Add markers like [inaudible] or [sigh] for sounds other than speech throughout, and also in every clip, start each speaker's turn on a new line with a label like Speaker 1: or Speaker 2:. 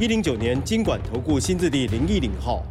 Speaker 1: 一零九年经管投顾新字第零一零号。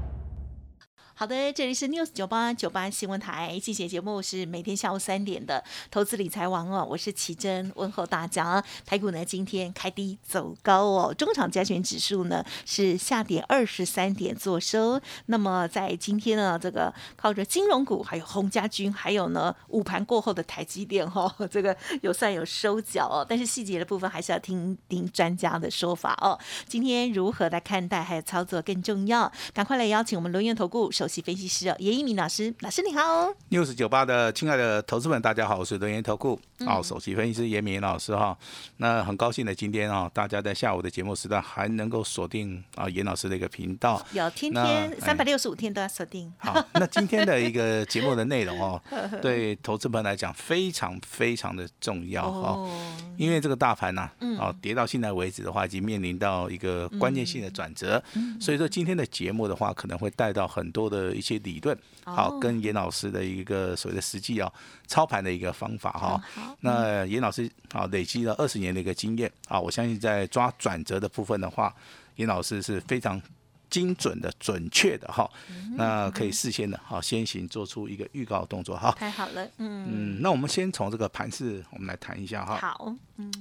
Speaker 2: 好的，这里是 News 九八九八新闻台，进行节目是每天下午三点的投资理财王哦，我是奇珍，问候大家。台股呢今天开低走高哦，中场加权指数呢是下跌二十三点做收。那么在今天呢，这个靠着金融股，还有洪家军，还有呢午盘过后的台积电哈，[laughs] 这个有算有收脚哦，但是细节的部分还是要听听专家的说法哦。今天如何来看待还有操作更重要，赶快来邀请我们轮源投顾首席分析师哦，严一鸣老师，老师你好。
Speaker 3: news 九八的亲爱的投资们，大家好，我是轮源投顾。哦、首席分析师严明老师哈。那很高兴的今天啊，大家在下午的节目时段还能够锁定啊严老师的一个频道。
Speaker 2: 有天天三百
Speaker 3: 哎
Speaker 2: 六十五天都要锁定，
Speaker 3: 好，那今天的一个节目的内容哦，[laughs] 对投资朋友来讲非常非常的重要哈、
Speaker 2: 哦，
Speaker 3: 因为这个大盘呐、
Speaker 2: 嗯。
Speaker 3: 哦，跌到现在为止的话，已经面临到一个关键性的转折，所以说今天的节目的话，可能会带到很多的一些理论，好、
Speaker 2: 哦
Speaker 3: 跟严老师的一个所谓的实际哦操盘的一个方法哈、
Speaker 2: 嗯
Speaker 3: 那严老师啊、累积了二十年的一个经验啊，我相信在抓转折的部分的话，严老师是非常。精准的、准确的哈，
Speaker 2: 嗯
Speaker 3: 那可以事先的哈先行做出一个预告动作哈。
Speaker 2: 太好了，嗯，
Speaker 3: 嗯，那我们先从这个盘势，我们来谈一下哈。
Speaker 2: 好，嗯。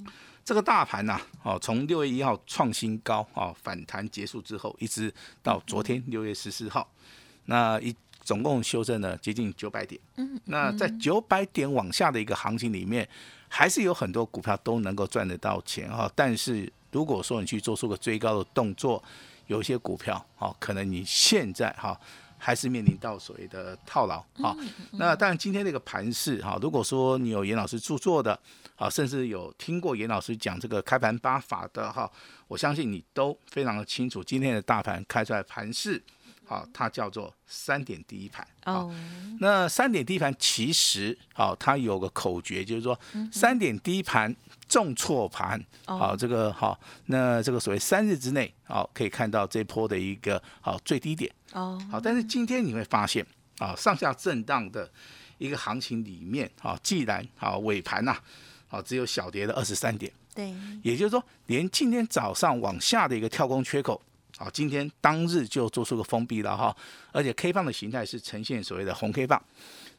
Speaker 3: 这个大盘呐、哦，从六月一号创新高哦，反弹结束之后，一直到昨天六月十四号，那一总共修正了接近九百点。嗯，那在九百点往下的一个行情里面，还是有很多股票都能够赚得到钱哈、但是如果说你去做出个追高的动作，有一些股票哈，可能你现在哈、还是面临到所谓的套牢啊。那当然，今天这个盘势哈，如果说你有严老师著作的啊，甚至有听过严老师讲这个开盘八法的哈，我相信你都非常的清楚，今天的大盘开出来盘势，好，它叫做三点第一盘。好
Speaker 2: 哦，
Speaker 3: 那三点低盘其实好、它有个口诀，就是说三点低盘重挫盘，好、这个好、那这个所谓三日之内，好、可以看到这波的一个好、最低点，
Speaker 2: 哦，
Speaker 3: 好、但是今天你会发现啊、上下震荡的一个行情里面，啊、既然啊、尾盘呐、好、只有小跌的二十三点，
Speaker 2: 对，
Speaker 3: 也就是说，连今天早上往下的一个跳空缺口，啊，今天当日就做出个封闭了哈，而且 K 棒的形态是呈现所谓的红 K 棒。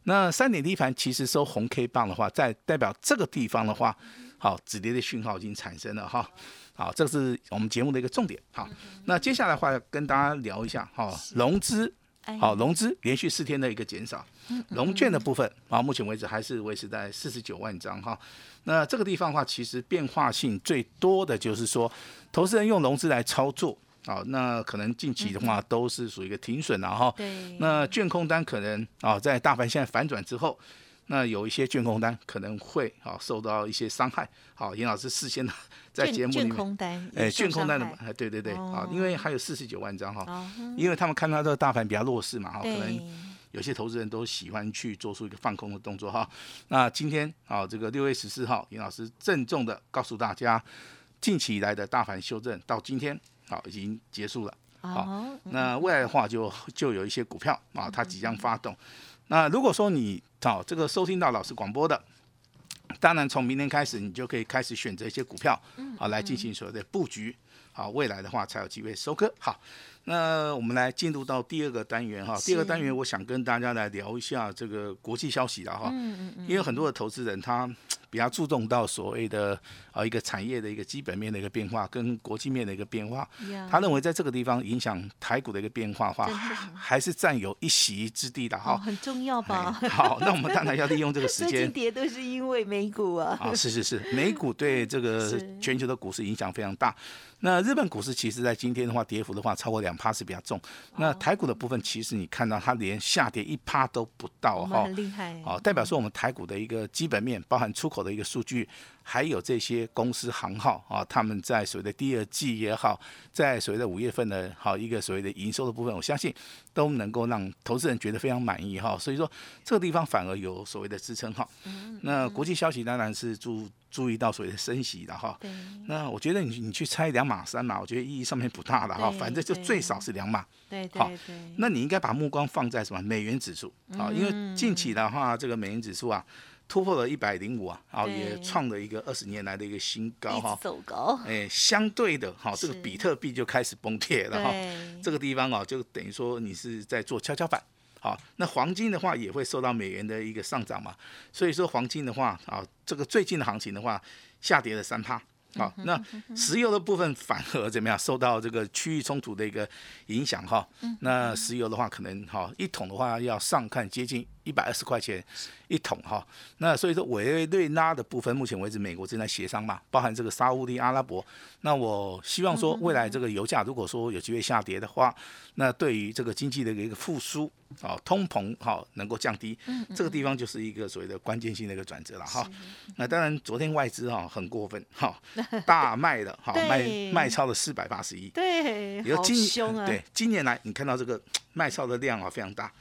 Speaker 3: 那三点低盘其实收红 K 棒的话，在代表这个地方的话，好止跌的讯号已经产生了哈。好，这是我们节目的一个重点。好，那接下来的话跟大家聊一下哈，融资
Speaker 2: 哎
Speaker 3: 好，融资连续四天的一个减少，融券的部分啊，目前为止还是维持在四十九万张哈。那这个地方的话，其实变化性最多的就是说，投资人用融资来操作，啊，那可能近期的话都是属于一个停损了哈。
Speaker 2: 对，
Speaker 3: 那券空单可能啊，在大盘现在反转之后，那有一些券空单可能会啊受到一些伤害。好，严老师事先的 [laughs] 在节目里面。
Speaker 2: 空单，
Speaker 3: 哎，
Speaker 2: 有受
Speaker 3: 券空单的哎，对对对，啊
Speaker 2: 哦，
Speaker 3: 因为还有四十九万张哈，
Speaker 2: 哦，
Speaker 3: 因为他们看到这个大盘比较弱势嘛，哈，可能，有些投资人都喜欢去做出一个放空的动作哈。那今天啊，这个六月十四号，严老师郑重的告诉大家，近期以来的大盘修正到今天好已经结束了。
Speaker 2: 好，
Speaker 3: 那未来的话就就有一些股票啊，它即将发动。那如果说你好、这个收听到老师广播的，当然从明天开始你就可以开始选择一些股票啊来进行所谓的布局。好，未来的话才有机会收割。好，那我们来进入到第二个单元哈。第二个单元，我想跟大家来聊一下这个国际消息了哈。
Speaker 2: 嗯嗯嗯，
Speaker 3: 因为很多的投资人他比较注重到所谓的啊一个产业的一个基本面的一个变化跟国际面的一个变化，他认为在这个地方影响台股的一个变化的话，
Speaker 2: 的
Speaker 3: 还是占有一席之地的
Speaker 2: 哦，
Speaker 3: 哈。
Speaker 2: 很重要吧？
Speaker 3: 哎好，那我们当然要利用这个 [laughs] 时
Speaker 2: 最近
Speaker 3: 间
Speaker 2: 跌都是因为美股啊，
Speaker 3: 啊，是是是，[laughs] 美股对这个全球的股市影响非常大。那日本股市其实在今天的话，跌幅的话超过两趴是比较重。那
Speaker 2: 哦
Speaker 3: 台股的部分，其实你看到它连下跌一趴都不到哈
Speaker 2: 们。很厉害，
Speaker 3: 哦，代表说我们台股的一个基本面，包含出口口的一个数据，还有这些公司行号啊，他们在所谓的第二季也好，在所谓的五月份的好一个所谓的营收的部分，我相信都能够让投资人觉得非常满意哈。所以说这个地方反而有所谓的支撑哈。那国际消息当然是注注意到所谓的升息的哈。那我觉得你你去猜两码三码，我觉得意义上面不大的哈。反正就最少是两码。
Speaker 2: 对对对。
Speaker 3: 那你应该把目光放在什么美元指数啊？因为近期的话，这个美元指数啊。突破了一百零五啊，啊，也创了一个二十年来的一个新高哈，
Speaker 2: 走高。
Speaker 3: 哎，相对的哈，这个比特币就开始崩跌了哈。这个地方啊，就等于说你是在做跷跷板。好，那黄金的话也会受到美元的一个上涨嘛，所以说黄金的话啊，这个最近的行情的话，下跌了三趴。好，那石油的部分反而怎么样？受到这个区域冲突的一个影响哈。那石油的话，可能哈一桶的话要上看接近一百二十块钱一桶哈。那所以说委内瑞拉的部分，目前为止美国正在协商嘛，包含这个沙地阿拉伯。那我希望说未来这个油价如果说有机会下跌的话，那对于这个经济的一个复苏。啊，通膨哈能够降低，这个地方就是一个所谓的关键性的一个转折了哈。那当然，昨天外资哈很过分哈，[laughs] 大卖的哈，卖卖超了四百八十亿，
Speaker 2: 对，好凶啊。
Speaker 3: 对，今年来你看到这个卖超的量啊非常大，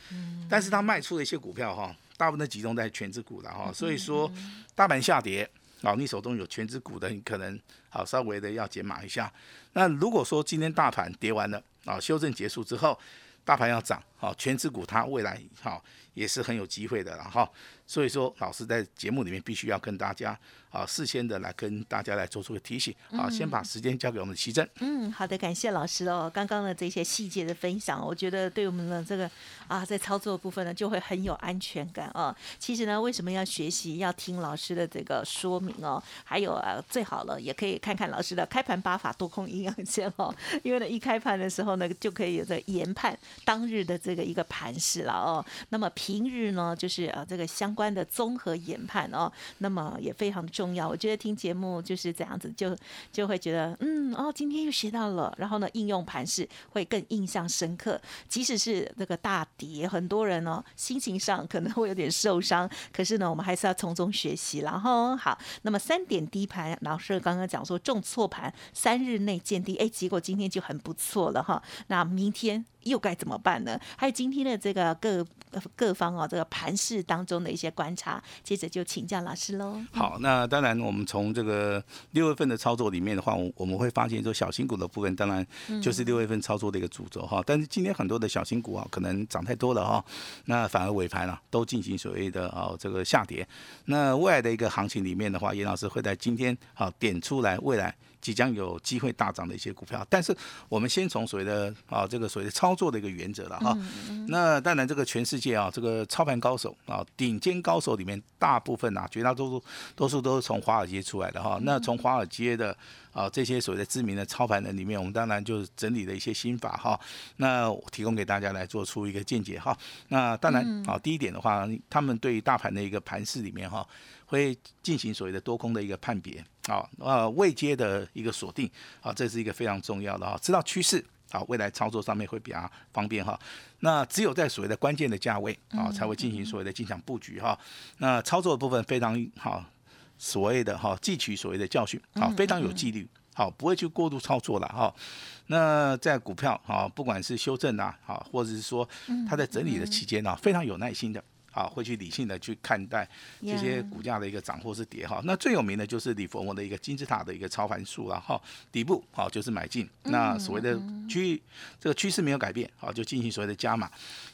Speaker 3: 但是他卖出的一些股票哈，大部分都集中在全资股的哈，所以说大盘下跌，啊，你手中有全资股的，你可能好稍微的要减码一下。那如果说今天大盘跌完了啊，修正结束之后。大盘要涨，好，全指股它未来好也是很有机会的了哈。所以说，老师在节目里面必须要跟大家啊，事先的来跟大家来做出个提醒啊。先把时间交给我们的奇珍。
Speaker 2: 嗯，好的，感谢老师哦。刚刚的这些细节的分享，我觉得对我们的这个啊，在操作部分呢，就会很有安全感哦。其实呢，为什么要学习，要听老师的这个说明哦？还有啊，最好了，也可以看看老师的开盘八法多空阴阳线哦。因为呢，一开盘的时候呢，就可以有这研判当日的这这个一个盘势了哦。那么平日呢，就是呃这个相。关的综合研判哦，那么也非常重要。我觉得听节目就是这样子，就就会觉得嗯哦，今天又学到了。然后呢，应用盘势会更印象深刻。即使是那个大跌，很多人呢心情上可能会有点受伤，可是呢，我们还是要从中学习。然后好，那么三点低盘，老师刚刚讲说重错盘，三日内见低，哎，结果今天就很不错了哈。那明天。又该怎么办呢？还有今天的这个各各方哦，这个盘势当中的一些观察，接着就请教老师喽。
Speaker 3: 好，那当然我们从这个六月份的操作里面的话，我我们会发现说小新股的部分，当然就是六月份操作的一个主轴哈。但是今天很多的小新股啊，可能涨太多了哈，那反而尾盘啊都进行所谓的啊这个下跌。那未来的一个行情里面的话，严老师会在今天啊点出来未来。即将有机会大涨的一些股票，但是我们先从所谓的啊这个所谓的操作的一个原则了哈。那当然，这个全世界啊，这个操盘高手啊，顶尖高手里面，大部分啊，绝大多数多数都是从华尔街出来的哈。那从华尔街的啊这些所谓的知名的操盘人里面，我们当然就是整理了一些心法哈。那提供给大家来做出一个见解哈。那当然啊，第一点的话，他们对于大盘的一个盘势里面哈。会进行所谓的多空的一个判别，啊，呃，未接的一个锁定，啊，这是一个非常重要的哈，知道趋势，啊，未来操作上面会比较方便哈。那只有在所谓的关键的价位，啊，才会进行所谓的进场布局哈。那操作的部分非常好，所谓的哈，汲取所谓的教训，好，非常有纪律，好，不会去过度操作了哈。那在股票，啊，不管是修正啊，好，或者是说它在整理的期间呢，非常有耐心的。好，会去理性的去看待这些股价的一个涨或是跌哈。那最有名的就是李佛摩的一个金字塔的一个操盘术了哈。底部好就是买进，那所谓的趋这个趋势没有改变，好就进行所谓的加码，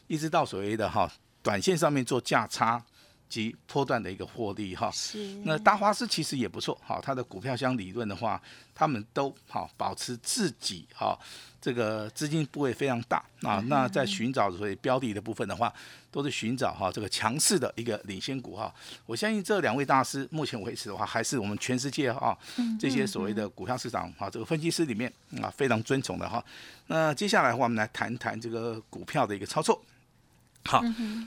Speaker 3: 一直到所谓的哈短线上面做价差。及波段的一个获利哈，那大华斯其实也不错，哈，它的股票箱理论的话，他们都好保持自己哈，这个资金部位非常大啊，那在寻找所谓标的的部分的话，都是寻找哈这个强势的一个领先股哈，我相信这两位大师目前为止的话，还是我们全世界哈这些所谓的股票市场哈这个分析师里面啊非常尊崇的哈，那接下来的话，我们来谈谈这个股票的一个操作。好，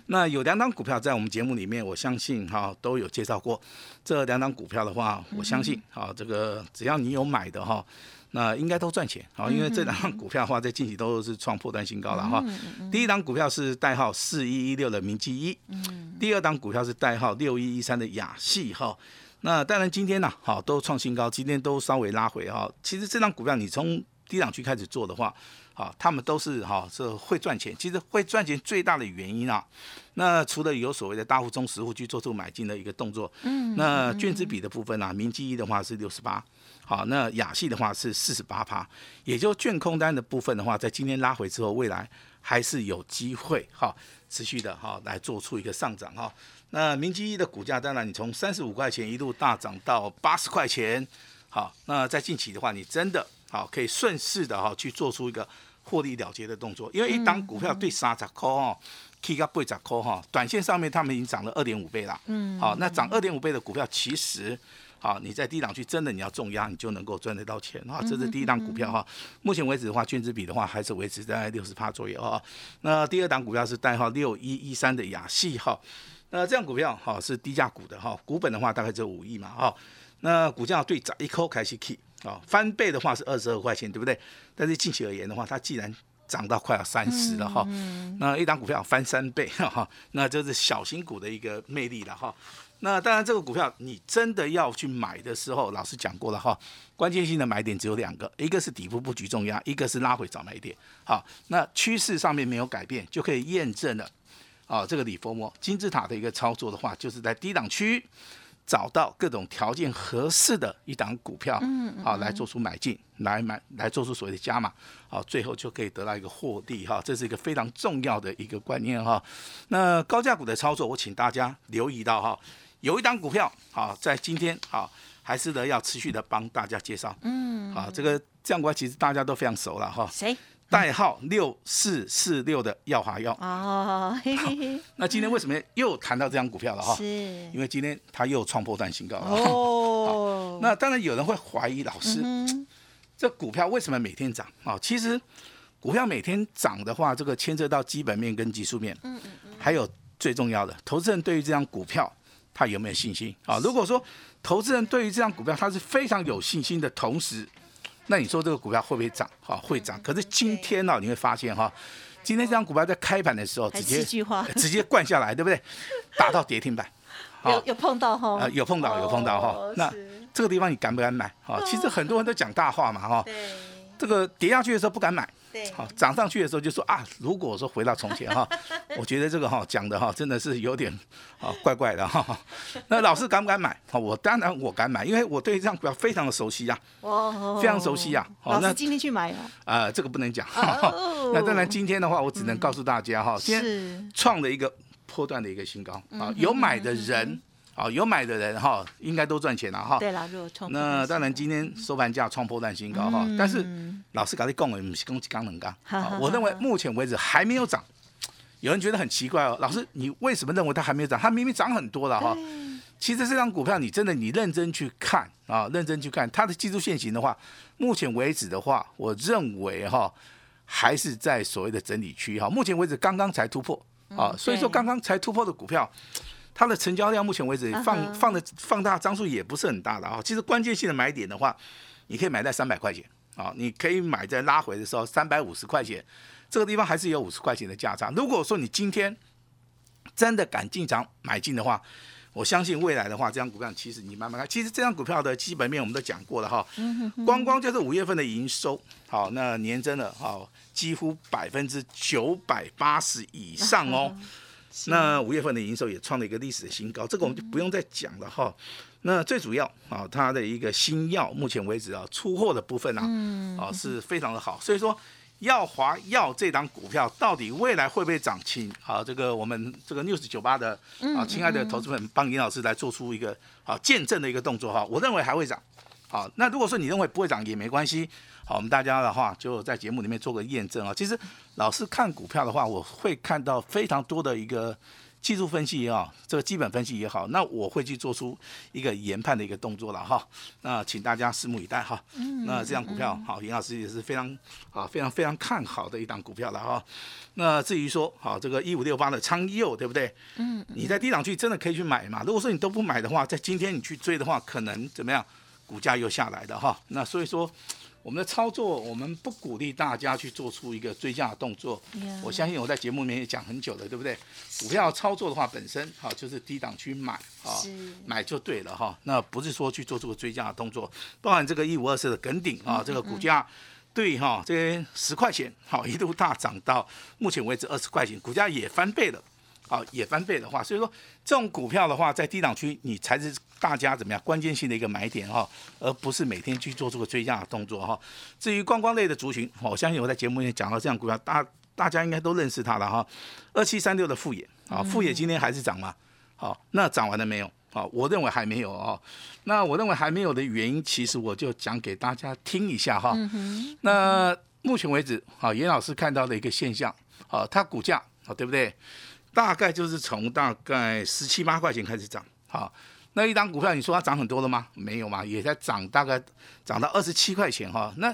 Speaker 3: 那有两档股票在我们节目里面，我相信哈都有介绍过。这两档股票的话，我相信啊，这个只要你有买的哈，那应该都赚钱啊。因为这两档股票的话，在近期都是创破断新高了哈。第一档股票是代号四一一六的明基一，第二档股票是代号六一一三的雅系哈。那当然今天呢，好都创新高，今天都稍微拉回哈。其实这张股票你从低档区开始做的话，好，他们都是哈是会赚钱。其实会赚钱最大的原因啊，那除了有所谓的大户、中实户去做出买进的一个动作，嗯，那卷子比的部分啊，明基一的话是六十八，好，那亚系的话是四十八趴，也就卷空单的部分的话，在今天拉回之后，未来还是有机会哈持续的哈来做出一个上涨哈。那明基一的股价，当然你从三十五块钱一路大涨到八十块钱，好，那在近期的话，你真的好可以顺势的哈去做出一个获利了结的动作，因为一档股票对三十块哦，K 个八十块哈，短线上面他们已经涨了二点五倍了，嗯，好，那涨二点五倍的股票，其实好你在低档区真的你要重压，你就能够赚得到钱哈，这是第一档股票哈，目前为止的话，券资比的话还是维持在六十趴左右哈，那第二档股票是代号六一一三的亚系哈。那这样股票哈是低价股的哈，股本的话大概只有五亿嘛哈，那股价对涨一扣开始 K 啊，翻倍的话是二十二块钱对不对？但是近期而言的话，它既然涨到快要三十了哈，那一档股票翻三倍哈，那就是小型股的一个魅力了哈。那当然这个股票你真的要去买的时候，老师讲过了哈，关键性的买点只有两个，一个是底部布局重压，一个是拉回找买点。好，那趋势上面没有改变，就可以验证了。啊，这个李佛摩金字塔的一个操作的话，就是在低档区找到各种条件合适的一档股票，嗯，好来做出买进，来买来做出所谓的加码，好，最后就可以得到一个获利哈，这是一个非常重要的一个观念哈。那高价股的操作，我请大家留意到哈，有一档股票好在今天好还是呢要持续的帮大家介绍，嗯，好，这个这样股其实大家都非常熟了哈，
Speaker 2: 谁？
Speaker 3: 代号六四四六的耀华药哦，那今天为什么又谈到这张股票了哈？是，因为今天它又创破断新高哦。[laughs] 那当然有人会怀疑老师，这股票为什么每天涨啊？其实股票每天涨的话，这个牵涉到基本面跟技术面，嗯嗯嗯，还有最重要的，投资人对于这张股票他有没有信心啊？如果说投资人对于这张股票他是非常有信心的同时，那你说这个股票会不会涨？哈，会涨。可是今天呢，你会发现哈，今天这张股票在开盘的时候直接 [laughs] 直接灌下来，对不对？[laughs] 打到跌停板，
Speaker 2: 有有碰到哈？
Speaker 3: 有碰到，有碰到哈。那这个地方你敢不敢买？哈，其实很多人都讲大话嘛，哈。这个跌下去的时候不敢买。好，涨上去的时候就说啊，如果说回到从前哈，[laughs] 我觉得这个哈讲的哈真的是有点啊怪怪的哈。那老师敢不敢买？好，我当然我敢买，因为我对这张股票非常的熟悉呀，哦，非常熟悉呀。
Speaker 2: 老师今天去买啊？
Speaker 3: 啊，这个不能讲。[laughs] 那当然今天的话，我只能告诉大家哈，今天创了一个破段的一个新高啊，有买的人。好，有买的人哈，应该都赚钱了哈。
Speaker 2: 对了，如果创
Speaker 3: 那当然今天收盘价创破断新高哈，但是老师跟你讲的不是攻击刚能刚，我认为目前为止还没有涨。有人觉得很奇怪哦，老师你为什么认为它还没有涨？它明明涨很多了哈。其实这张股票你真的你认真去看啊，认真去看它的技术线型的话，目前为止的话，我认为哈还是在所谓的整理区哈。目前为止刚刚才突破啊，所以说刚刚才突破的股票。它的成交量目前为止放放的放大张数也不是很大的啊。其实关键性的买点的话，你可以买在三百块钱啊，你可以买在拉回的时候三百五十块钱，这个地方还是有五十块钱的价差。如果说你今天真的敢进场买进的话，我相信未来的话，这张股票其实你慢慢看，其实这张股票的基本面我们都讲过了哈。光光就是五月份的营收，好，那年增了好几乎百分之九百八十以上哦。[laughs] 那五月份的营收也创了一个历史的新高，这个我们就不用再讲了哈。那最主要啊，它的一个新药，目前为止啊，出货的部分啊，啊是非常的好。所以说，耀华药这档股票到底未来会不会涨？请啊，这个我们这个 news 九八的啊，亲爱的投资们，帮尹老师来做出一个啊见证的一个动作哈。我认为还会涨。好，那如果说你认为不会涨也没关系。好，我们大家的话就在节目里面做个验证啊。其实老师看股票的话，我会看到非常多的一个技术分析也好，这个基本分析也好，那我会去做出一个研判的一个动作了哈。那请大家拭目以待哈。嗯。那这张股票，好，尹老师也是非常啊，非常非常看好的一档股票了哈。那至于说，好，这个一五六八的昌佑，对不对？嗯。你在低档区真的可以去买嘛？如果说你都不买的话，在今天你去追的话，可能怎么样？股价又下来了哈。那所以说。我们的操作，我们不鼓励大家去做出一个追加的动作。我相信我在节目里面也讲很久了，对不对？股票操作的话，本身哈就是低档去买啊，买就对了哈。那不是说去做这个追加的动作。包含这个一五二四的梗顶啊，这个股价对哈，这十块钱好一度大涨到目前为止二十块钱，股价也翻倍了。好，也翻倍的话，所以说这种股票的话，在低档区你才是大家怎么样关键性的一个买点哈，而不是每天去做这个追加的动作哈。至于观光类的族群，我相信我在节目里面讲到这样股票，大大家应该都认识它了哈。二七三六的富野啊，富野今天还是涨吗？好，那涨完了没有？好，我认为还没有哦。那我认为还没有的原因，其实我就讲给大家听一下哈。那目前为止，好，严老师看到的一个现象，好，它股价好，对不对？大概就是从大概十七八块钱开始涨，好，那一张股票你说它涨很多了吗？没有嘛，也在涨，大概涨到二十七块钱哈。那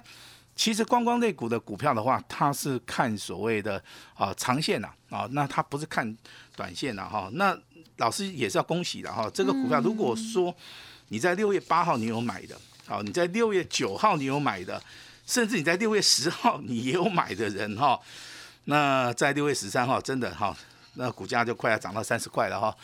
Speaker 3: 其实观光类股的股票的话，它是看所谓的啊长线呐啊，那它不是看短线的哈。那老师也是要恭喜的哈，这个股票如果说你在六月八号你有买的，好，你在六月九号你有买的，甚至你在六月十号你也有买的人哈，那在六月十三号真的哈。那股价就快要涨到三十块了哈，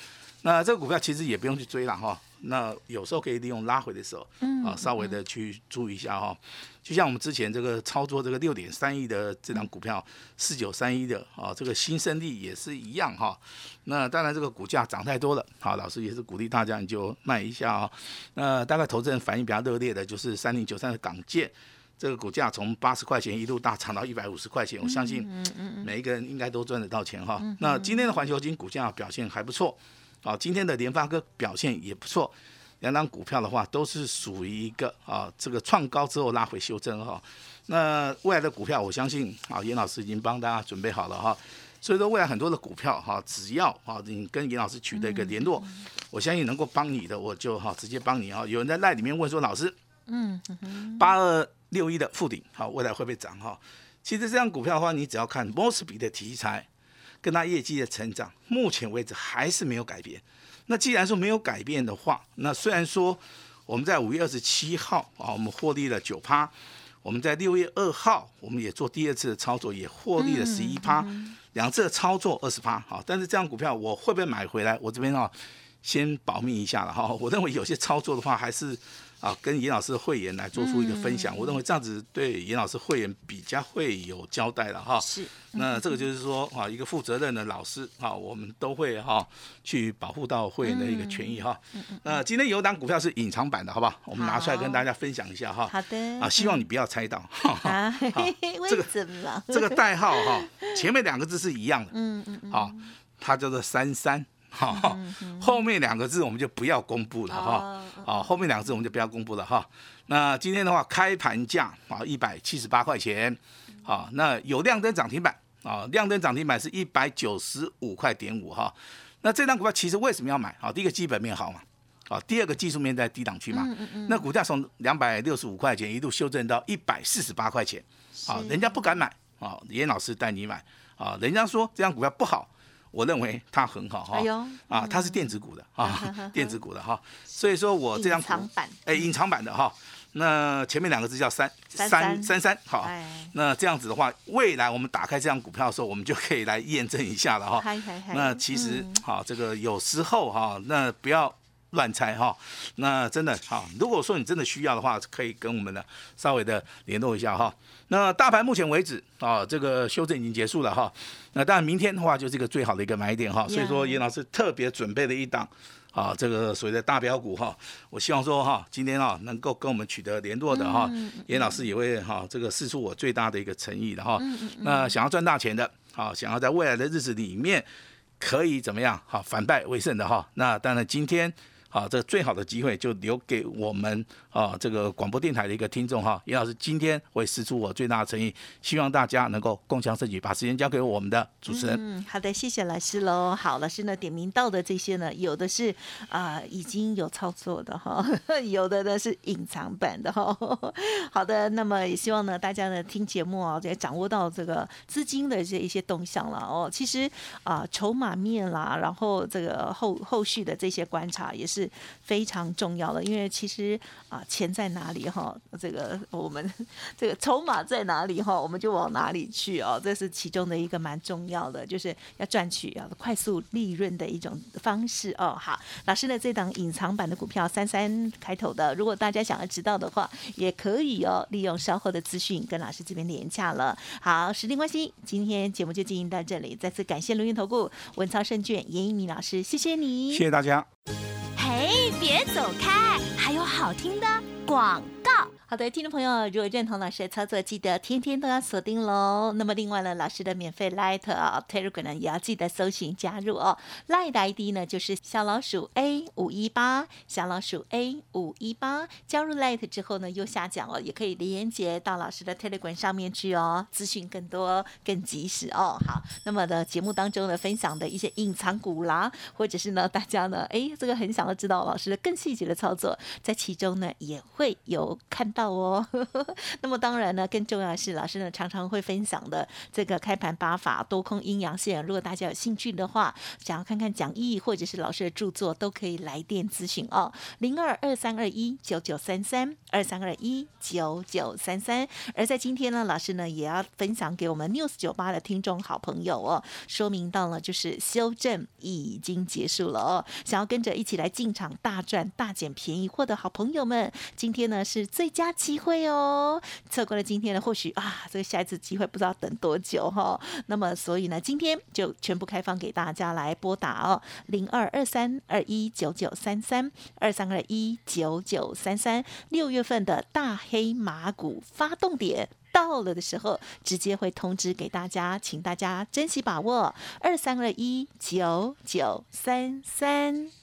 Speaker 3: 那这个股票其实也不用去追了哈，那有时候可以利用拉回的时候，啊，稍微的去注意一下哈。就像我们之前这个操作这个六点三亿的这张股票，四九三一的啊，这个新胜利也是一样哈。那当然这个股价涨太多了，好，老师也是鼓励大家你就卖一下啊。那大概投资人反应比较热烈的就是三零九三的港建。这个股价从八十块钱一路大涨到一百五十块钱，我相信每一个人应该都赚得到钱哈。那今天的环球金股价表现还不错，啊，今天的联发科表现也不错，两档股票的话都是属于一个啊这个创高之后拉回修正哈。那未来的股票，我相信啊严老师已经帮大家准备好了哈。所以说未来很多的股票哈，只要啊你跟严老师取得一个联络，我相信能够帮你的，我就哈直接帮你哈。有人在赖里面问说，老师，嗯，八二。六一的附顶，好，未来会不会涨哈？其实这张股票的话，你只要看摩斯比的题材，跟它业绩的成长，目前为止还是没有改变。那既然说没有改变的话，那虽然说我们在五月二十七号啊，我们获利了九趴，我们在六月二号我们也做第二次的操作，也获利了十一趴，两次的操作二十趴，好，但是这张股票我会不会买回来？我这边啊，先保密一下了哈。我认为有些操作的话，还是。啊，跟严老师的会员来做出一个分享，我认为这样子对严老师会员比较会有交代了哈。
Speaker 2: 是，
Speaker 3: 那这个就是说啊，一个负责任的老师啊，我们都会哈去保护到会员的一个权益哈。那今天有档股票是隐藏版的，好不好？我们拿出来跟大家分享一下哈。
Speaker 2: 好的。
Speaker 3: 啊，希望你不要猜到。
Speaker 2: 啊，[laughs]
Speaker 3: 这个
Speaker 2: 怎么了？
Speaker 3: 这个代号哈，前面两个字是一样的。嗯嗯嗯。好，它叫做三三。好，后面两个字我们就不要公布了哈。啊，后面两个字我们就不要公布了哈。那今天的话，开盘价啊一百七十八块钱。好，那有亮灯涨停板啊，亮灯涨停板是一百九十五块点五哈。那这张股票其实为什么要买？好，第一个基本面好嘛。好，第二个技术面在低档区嘛。那股价从两百六十五块钱一度修正到一百四十八块钱。好，人家不敢买啊，严老师带你买啊。人家说这张股票不好。我认为它很好哈，啊，它是电子股的啊，电子股的哈，所以说我这张
Speaker 2: 股，
Speaker 3: 哎，隐藏版的哈，那前面两个字叫三三三。三，好，那这样子的话，未来我们打开这张股票的时候，我们就可以来验证一下了哈。那其实好，这个有时候哈，那不要。乱猜哈，那真的哈，如果说你真的需要的话，可以跟我们呢稍微的联络一下哈。那大盘目前为止啊，这个修正已经结束了哈。那当然明天的话就是一个最好的一个买点哈。所以说严老师特别准备了一档啊，这个所谓的大标股哈。我希望说哈，今天啊能够跟我们取得联络的哈，严老师也会哈这个试出我最大的一个诚意的哈。那想要赚大钱的啊，想要在未来的日子里面可以怎么样哈反败为胜的哈。那当然今天。啊，这个最好的机会就留给我们啊，这个广播电台的一个听众哈。严老师今天会施出我最大的诚意，希望大家能够共享盛举，把时间交给我们的主持人。
Speaker 2: 嗯，好的，谢谢老师喽。好，老师呢点名到的这些呢，有的是啊已经有操作的哈，[laughs] 有的呢是隐藏版的哈。好的，那么也希望呢大家呢听节目啊，也掌握到这个资金的这一些动向了哦。其实啊，筹码面啦，然后这个后后续的这些观察也是。是非常重要的，因为其实啊，钱在哪里哈，这个我们这个筹码在哪里哈，我们就往哪里去哦，这是其中的一个蛮重要的，就是要赚取啊快速利润的一种方式哦。好，老师呢这档隐藏版的股票三三开头的，如果大家想要知道的话，也可以哦，利用稍后的资讯跟老师这边连洽了。好，时间关系，今天节目就进行到这里，再次感谢龙运投顾文超胜券严一鸣老师，谢谢你，
Speaker 3: 谢谢大家。
Speaker 4: 哎，别走开，还有好听的广告。
Speaker 2: 好的，听众朋友，如果认同老师的操作，记得天天都要锁定喽。那么另外呢，老师的免费 Light 啊 Telegram 呢，也要记得搜寻加入哦。Light 的 ID 呢就是小老鼠 A 五一八，小老鼠 A 五一八。加入 Light 之后呢，右下角哦，也可以连接到老师的 Telegram 上面去哦，资讯更多、更及时哦。好，那么的节目当中呢，分享的一些隐藏股啦，或者是呢，大家呢，哎，这个很想要知道老师的更细节的操作，在其中呢，也会有看到。哦，[laughs] 那么当然呢，更重要的是，老师呢常常会分享的这个开盘八法多空阴阳线。如果大家有兴趣的话，想要看看讲义或者是老师的著作，都可以来电咨询哦，零二二三二一九九三三二三二一九九三三。而在今天呢，老师呢也要分享给我们 News 九八的听众好朋友哦，说明到了就是修正已经结束了哦，想要跟着一起来进场大赚大捡便宜货的好朋友们，今天呢是最佳。机会哦，错过了今天的，或许啊，这个下一次机会不知道等多久哈。那么，所以呢，今天就全部开放给大家来拨打哦，零二二三二一九九三三二三二一九九三三。六月份的大黑马股发动点到了的时候，直接会通知给大家，请大家珍惜把握。二三二一九九三三。